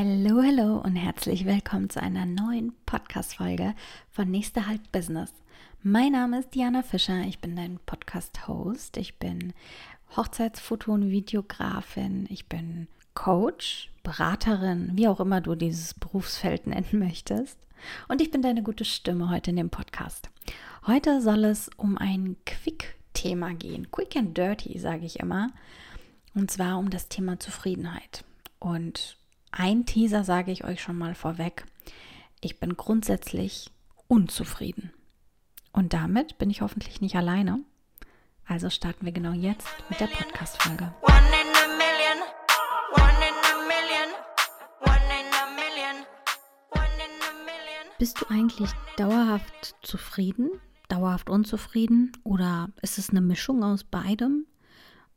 Hallo, hallo und herzlich willkommen zu einer neuen Podcast-Folge von Nächste Halt Business. Mein Name ist Diana Fischer, ich bin dein Podcast-Host. Ich bin Hochzeitsfoto- und Videografin, ich bin Coach, Beraterin, wie auch immer du dieses Berufsfeld nennen möchtest. Und ich bin deine gute Stimme heute in dem Podcast. Heute soll es um ein Quick-Thema gehen. Quick and Dirty, sage ich immer. Und zwar um das Thema Zufriedenheit. Und ein Teaser sage ich euch schon mal vorweg. Ich bin grundsätzlich unzufrieden. Und damit bin ich hoffentlich nicht alleine. Also starten wir genau jetzt mit der Podcast-Folge. Bist du eigentlich dauerhaft zufrieden, dauerhaft unzufrieden oder ist es eine Mischung aus beidem?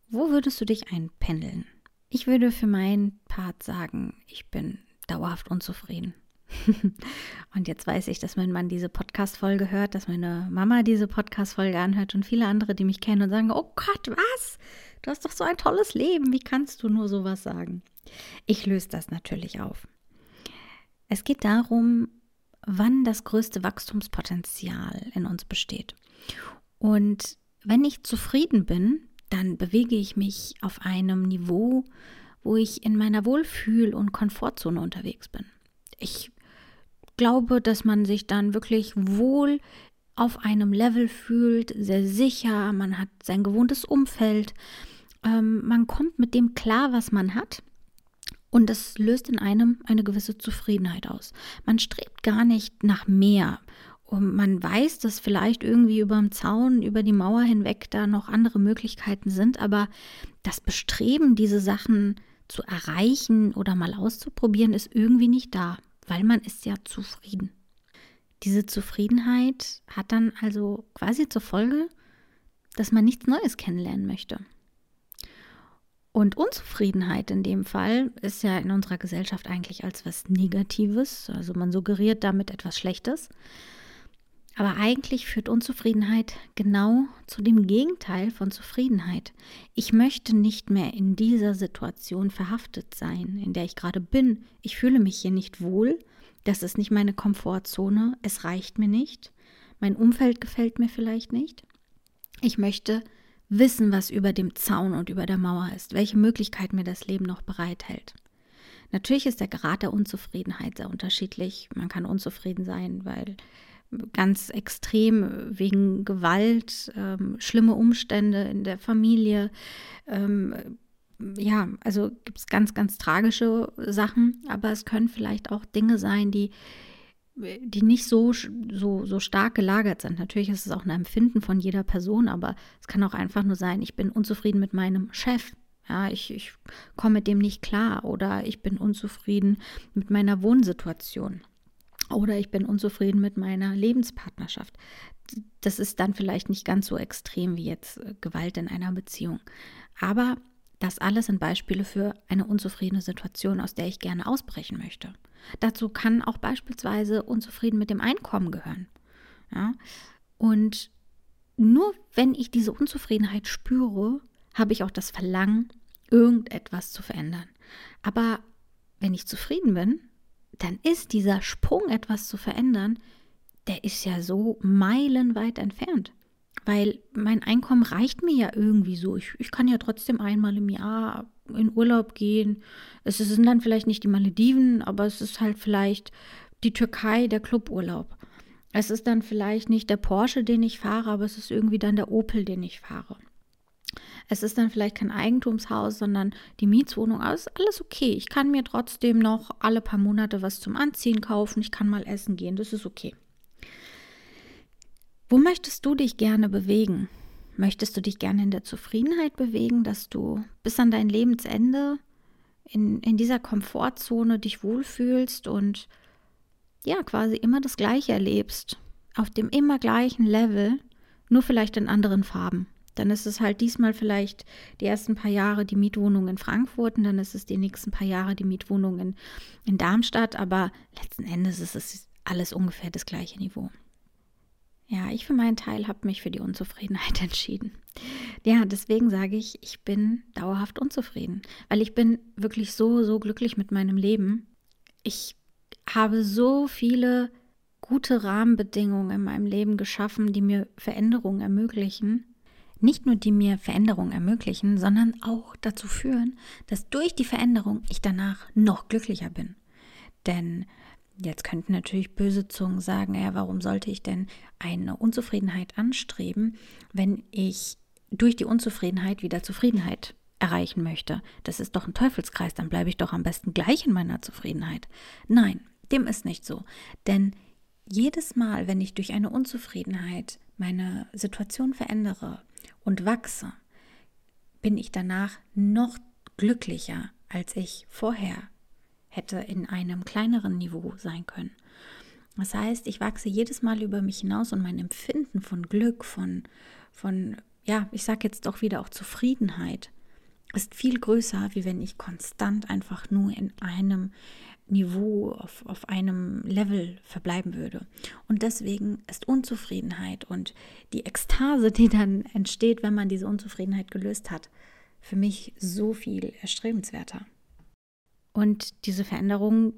Wo würdest du dich einpendeln? Ich würde für meinen Part sagen, ich bin dauerhaft unzufrieden. und jetzt weiß ich, dass mein Mann diese Podcast-Folge hört, dass meine Mama diese Podcast-Folge anhört und viele andere, die mich kennen und sagen: Oh Gott, was? Du hast doch so ein tolles Leben. Wie kannst du nur sowas sagen? Ich löse das natürlich auf. Es geht darum, wann das größte Wachstumspotenzial in uns besteht. Und wenn ich zufrieden bin, dann bewege ich mich auf einem Niveau, wo ich in meiner Wohlfühl- und Komfortzone unterwegs bin. Ich glaube, dass man sich dann wirklich wohl auf einem Level fühlt, sehr sicher, man hat sein gewohntes Umfeld, ähm, man kommt mit dem klar, was man hat. Und das löst in einem eine gewisse Zufriedenheit aus. Man strebt gar nicht nach mehr und man weiß, dass vielleicht irgendwie über dem Zaun, über die Mauer hinweg da noch andere Möglichkeiten sind, aber das Bestreben, diese Sachen zu erreichen oder mal auszuprobieren, ist irgendwie nicht da, weil man ist ja zufrieden. Diese Zufriedenheit hat dann also quasi zur Folge, dass man nichts Neues kennenlernen möchte. Und Unzufriedenheit in dem Fall ist ja in unserer Gesellschaft eigentlich als was Negatives, also man suggeriert damit etwas Schlechtes. Aber eigentlich führt Unzufriedenheit genau zu dem Gegenteil von Zufriedenheit. Ich möchte nicht mehr in dieser Situation verhaftet sein, in der ich gerade bin. Ich fühle mich hier nicht wohl. Das ist nicht meine Komfortzone. Es reicht mir nicht. Mein Umfeld gefällt mir vielleicht nicht. Ich möchte wissen, was über dem Zaun und über der Mauer ist, welche Möglichkeit mir das Leben noch bereithält. Natürlich ist der Grad der Unzufriedenheit sehr unterschiedlich. Man kann unzufrieden sein, weil ganz extrem wegen Gewalt, ähm, schlimme Umstände in der Familie. Ähm, ja, also gibt es ganz, ganz tragische Sachen, aber es können vielleicht auch Dinge sein, die, die nicht so, so, so stark gelagert sind. Natürlich ist es auch ein Empfinden von jeder Person, aber es kann auch einfach nur sein, ich bin unzufrieden mit meinem Chef. Ja, ich, ich komme mit dem nicht klar oder ich bin unzufrieden mit meiner Wohnsituation. Oder ich bin unzufrieden mit meiner Lebenspartnerschaft. Das ist dann vielleicht nicht ganz so extrem wie jetzt äh, Gewalt in einer Beziehung. Aber das alles sind Beispiele für eine unzufriedene Situation, aus der ich gerne ausbrechen möchte. Dazu kann auch beispielsweise unzufrieden mit dem Einkommen gehören. Ja? Und nur wenn ich diese Unzufriedenheit spüre, habe ich auch das Verlangen, irgendetwas zu verändern. Aber wenn ich zufrieden bin, dann ist dieser Sprung, etwas zu verändern, der ist ja so meilenweit entfernt. Weil mein Einkommen reicht mir ja irgendwie so. Ich, ich kann ja trotzdem einmal im Jahr in Urlaub gehen. Es sind dann vielleicht nicht die Malediven, aber es ist halt vielleicht die Türkei, der Cluburlaub. Es ist dann vielleicht nicht der Porsche, den ich fahre, aber es ist irgendwie dann der Opel, den ich fahre. Es ist dann vielleicht kein Eigentumshaus, sondern die Mietswohnung. Aber es ist alles okay. Ich kann mir trotzdem noch alle paar Monate was zum Anziehen kaufen. Ich kann mal essen gehen. Das ist okay. Wo möchtest du dich gerne bewegen? Möchtest du dich gerne in der Zufriedenheit bewegen, dass du bis an dein Lebensende in, in dieser Komfortzone dich wohlfühlst und ja, quasi immer das Gleiche erlebst, auf dem immer gleichen Level, nur vielleicht in anderen Farben. Dann ist es halt diesmal vielleicht die ersten paar Jahre die Mietwohnung in Frankfurt und dann ist es die nächsten paar Jahre die Mietwohnung in, in Darmstadt. Aber letzten Endes ist es alles ungefähr das gleiche Niveau. Ja, ich für meinen Teil habe mich für die Unzufriedenheit entschieden. Ja, deswegen sage ich, ich bin dauerhaft unzufrieden, weil ich bin wirklich so, so glücklich mit meinem Leben. ich habe so viele gute Rahmenbedingungen in meinem Leben geschaffen, die mir Veränderungen ermöglichen. Nicht nur die mir Veränderungen ermöglichen, sondern auch dazu führen, dass durch die Veränderung ich danach noch glücklicher bin. Denn jetzt könnten natürlich böse Zungen sagen, ja, warum sollte ich denn eine Unzufriedenheit anstreben, wenn ich durch die Unzufriedenheit wieder Zufriedenheit erreichen möchte. Das ist doch ein Teufelskreis, dann bleibe ich doch am besten gleich in meiner Zufriedenheit. Nein, dem ist nicht so. Denn jedes Mal, wenn ich durch eine Unzufriedenheit meine Situation verändere und wachse, bin ich danach noch glücklicher, als ich vorher hätte in einem kleineren Niveau sein können. Das heißt, ich wachse jedes Mal über mich hinaus und mein Empfinden von Glück, von, von ja, ich sage jetzt doch wieder auch Zufriedenheit, ist viel größer, wie wenn ich konstant einfach nur in einem Niveau, auf, auf einem Level verbleiben würde. Und deswegen ist Unzufriedenheit und die Ekstase, die dann entsteht, wenn man diese Unzufriedenheit gelöst hat, für mich so viel erstrebenswerter. Und diese Veränderung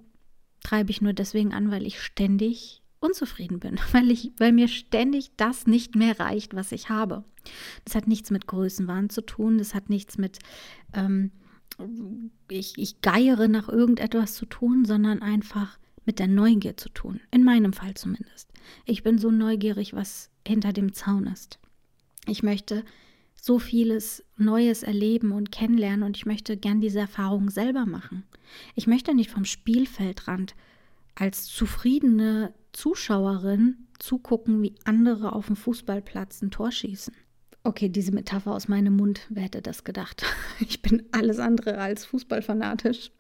treibe ich nur deswegen an, weil ich ständig unzufrieden bin, weil, ich, weil mir ständig das nicht mehr reicht, was ich habe. Das hat nichts mit Größenwahn zu tun, das hat nichts mit, ähm, ich, ich geiere nach irgendetwas zu tun, sondern einfach mit der Neugier zu tun. In meinem Fall zumindest. Ich bin so neugierig, was hinter dem Zaun ist. Ich möchte so vieles Neues erleben und kennenlernen und ich möchte gern diese Erfahrung selber machen. Ich möchte nicht vom Spielfeldrand als zufriedene Zuschauerin zugucken, wie andere auf dem Fußballplatz ein Tor schießen. Okay, diese Metapher aus meinem Mund, wer hätte das gedacht? Ich bin alles andere als fußballfanatisch.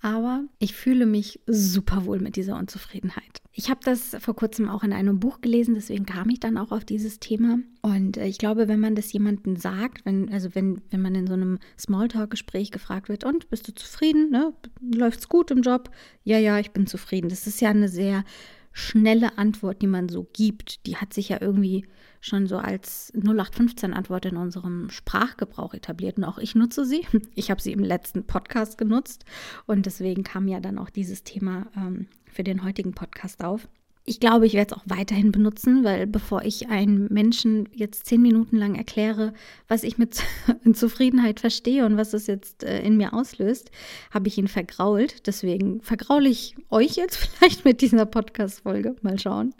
Aber ich fühle mich super wohl mit dieser Unzufriedenheit. Ich habe das vor kurzem auch in einem Buch gelesen, deswegen kam ich dann auch auf dieses Thema. Und äh, ich glaube, wenn man das jemandem sagt, wenn, also wenn, wenn man in so einem Smalltalk-Gespräch gefragt wird, und bist du zufrieden? Ne? Läuft's gut im Job? Ja, ja, ich bin zufrieden. Das ist ja eine sehr schnelle Antwort, die man so gibt, die hat sich ja irgendwie schon so als 0815-Antwort in unserem Sprachgebrauch etabliert. Und auch ich nutze sie. Ich habe sie im letzten Podcast genutzt und deswegen kam ja dann auch dieses Thema ähm, für den heutigen Podcast auf. Ich glaube, ich werde es auch weiterhin benutzen, weil bevor ich einem Menschen jetzt zehn Minuten lang erkläre, was ich mit Zufriedenheit verstehe und was es jetzt äh, in mir auslöst, habe ich ihn vergrault. Deswegen vergraule ich euch jetzt vielleicht mit dieser Podcast-Folge. Mal schauen.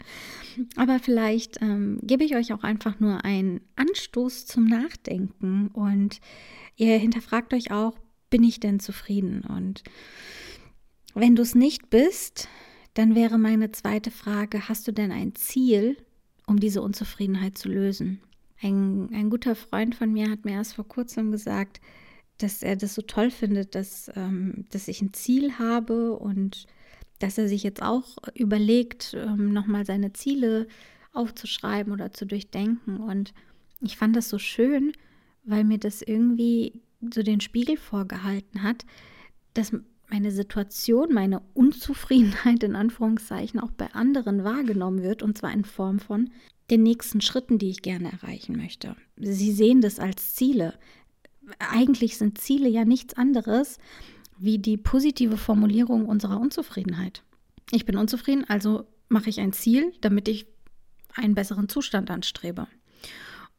Aber vielleicht ähm, gebe ich euch auch einfach nur einen Anstoß zum Nachdenken und ihr hinterfragt euch auch, bin ich denn zufrieden? Und wenn du es nicht bist, dann wäre meine zweite Frage, hast du denn ein Ziel, um diese Unzufriedenheit zu lösen? Ein, ein guter Freund von mir hat mir erst vor kurzem gesagt, dass er das so toll findet, dass, ähm, dass ich ein Ziel habe und dass er sich jetzt auch überlegt, ähm, nochmal seine Ziele aufzuschreiben oder zu durchdenken. Und ich fand das so schön, weil mir das irgendwie so den Spiegel vorgehalten hat, dass meine Situation, meine Unzufriedenheit in Anführungszeichen auch bei anderen wahrgenommen wird und zwar in Form von den nächsten Schritten, die ich gerne erreichen möchte. Sie sehen das als Ziele. Eigentlich sind Ziele ja nichts anderes wie die positive Formulierung unserer Unzufriedenheit. Ich bin unzufrieden, also mache ich ein Ziel, damit ich einen besseren Zustand anstrebe.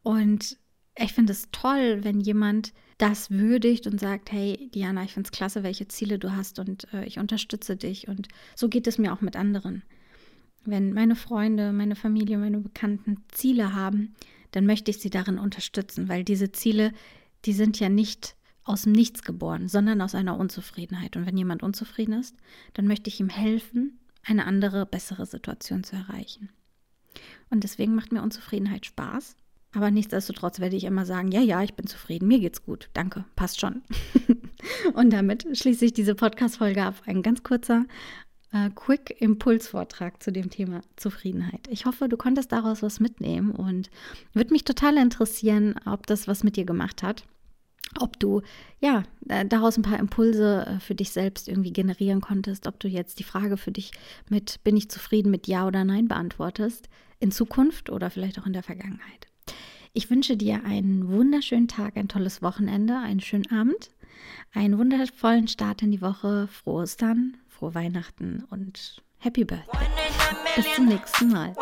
Und ich finde es toll, wenn jemand das würdigt und sagt, hey Diana, ich finde es klasse, welche Ziele du hast und äh, ich unterstütze dich. Und so geht es mir auch mit anderen. Wenn meine Freunde, meine Familie, meine Bekannten Ziele haben, dann möchte ich sie darin unterstützen, weil diese Ziele, die sind ja nicht aus dem Nichts geboren, sondern aus einer Unzufriedenheit. Und wenn jemand unzufrieden ist, dann möchte ich ihm helfen, eine andere, bessere Situation zu erreichen. Und deswegen macht mir Unzufriedenheit Spaß. Aber nichtsdestotrotz werde ich immer sagen, ja, ja, ich bin zufrieden, mir geht's gut, danke, passt schon. und damit schließe ich diese Podcast-Folge ab. Ein ganz kurzer äh, Quick-Impulsvortrag zu dem Thema Zufriedenheit. Ich hoffe, du konntest daraus was mitnehmen und würde mich total interessieren, ob das was mit dir gemacht hat. Ob du ja daraus ein paar Impulse äh, für dich selbst irgendwie generieren konntest, ob du jetzt die Frage für dich mit bin ich zufrieden mit Ja oder Nein beantwortest, in Zukunft oder vielleicht auch in der Vergangenheit. Ich wünsche dir einen wunderschönen Tag, ein tolles Wochenende, einen schönen Abend, einen wundervollen Start in die Woche, frohes dann, frohe Weihnachten und Happy Birthday. Bis zum nächsten Mal.